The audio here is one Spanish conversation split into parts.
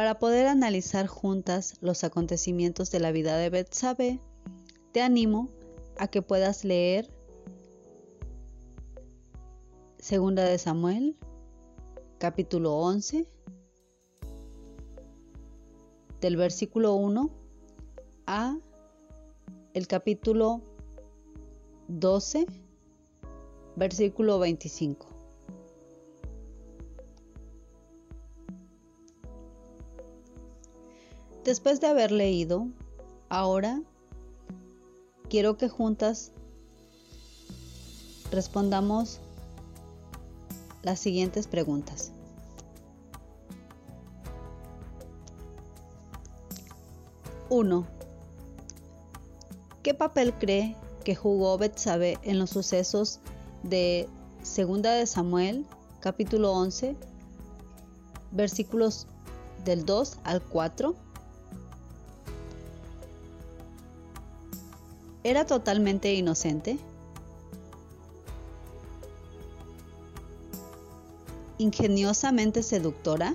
Para poder analizar juntas los acontecimientos de la vida de Betsabé, te animo a que puedas leer Segunda de Samuel, capítulo 11, del versículo 1 a el capítulo 12, versículo 25. Después de haber leído, ahora quiero que juntas respondamos las siguientes preguntas. Uno. ¿Qué papel cree que jugó Betsabe en los sucesos de Segunda de Samuel, capítulo 11, versículos del 2 al 4? ¿Era totalmente inocente? ¿Ingeniosamente seductora?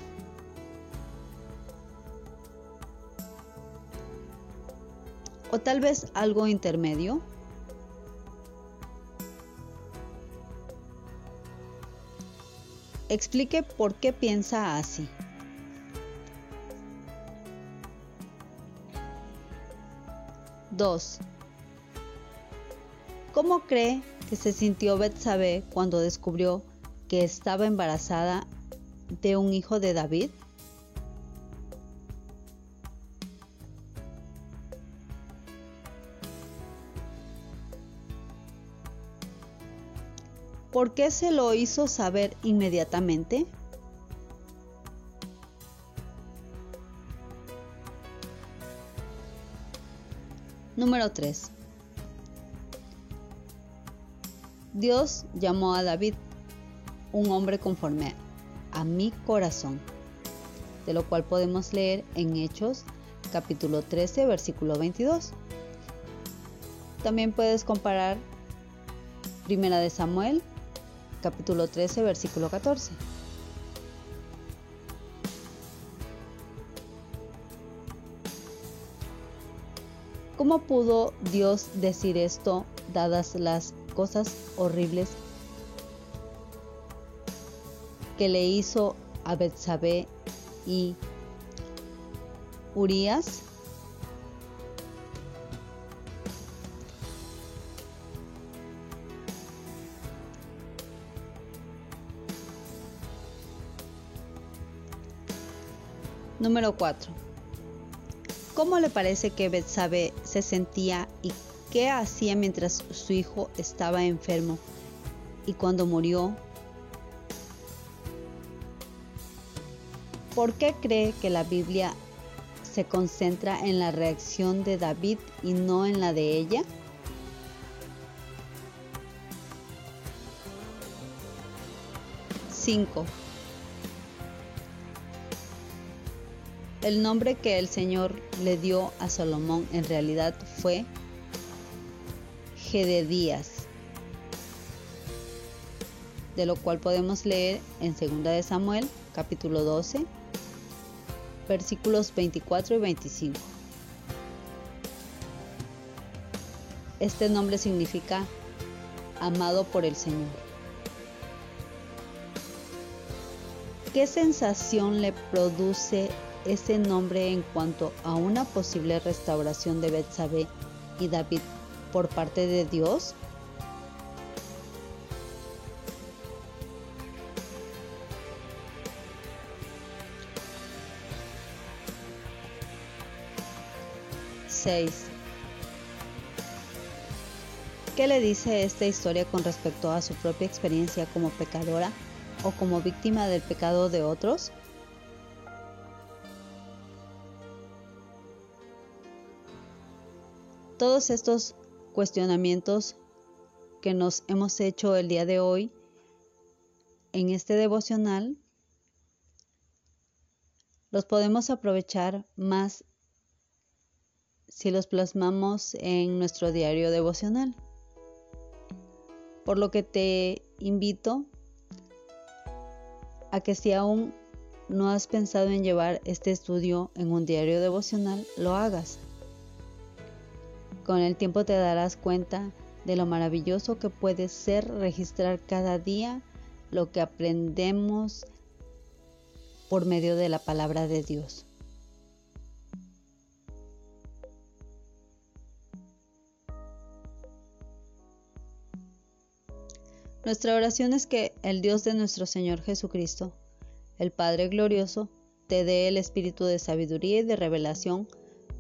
¿O tal vez algo intermedio? Explique por qué piensa así. Dos. ¿Cómo cree que se sintió Betsabé cuando descubrió que estaba embarazada de un hijo de David? ¿Por qué se lo hizo saber inmediatamente? Número 3. Dios llamó a David un hombre conforme a mi corazón, de lo cual podemos leer en Hechos capítulo 13 versículo 22. También puedes comparar Primera de Samuel capítulo 13 versículo 14. ¿Cómo pudo Dios decir esto dadas las cosas horribles que le hizo a Betsabé y Urias. Número 4. ¿Cómo le parece que Betsabé se sentía y qué hacía mientras su hijo estaba enfermo y cuando murió? ¿Por qué cree que la Biblia se concentra en la reacción de David y no en la de ella? Cinco. El nombre que el Señor le dio a Salomón en realidad fue Gededías, de lo cual podemos leer en 2 de Samuel, capítulo 12, versículos 24 y 25. Este nombre significa amado por el Señor. ¿Qué sensación le produce ese nombre en cuanto a una posible restauración de Betsabé y David por parte de Dios? ¿Qué le dice esta historia con respecto a su propia experiencia como pecadora o como víctima del pecado de otros? Todos estos cuestionamientos que nos hemos hecho el día de hoy en este devocional los podemos aprovechar más si los plasmamos en nuestro diario devocional. Por lo que te invito a que si aún no has pensado en llevar este estudio en un diario devocional, lo hagas. Con el tiempo te darás cuenta de lo maravilloso que puede ser registrar cada día lo que aprendemos por medio de la palabra de Dios. Nuestra oración es que el Dios de nuestro Señor Jesucristo, el Padre Glorioso, te dé el espíritu de sabiduría y de revelación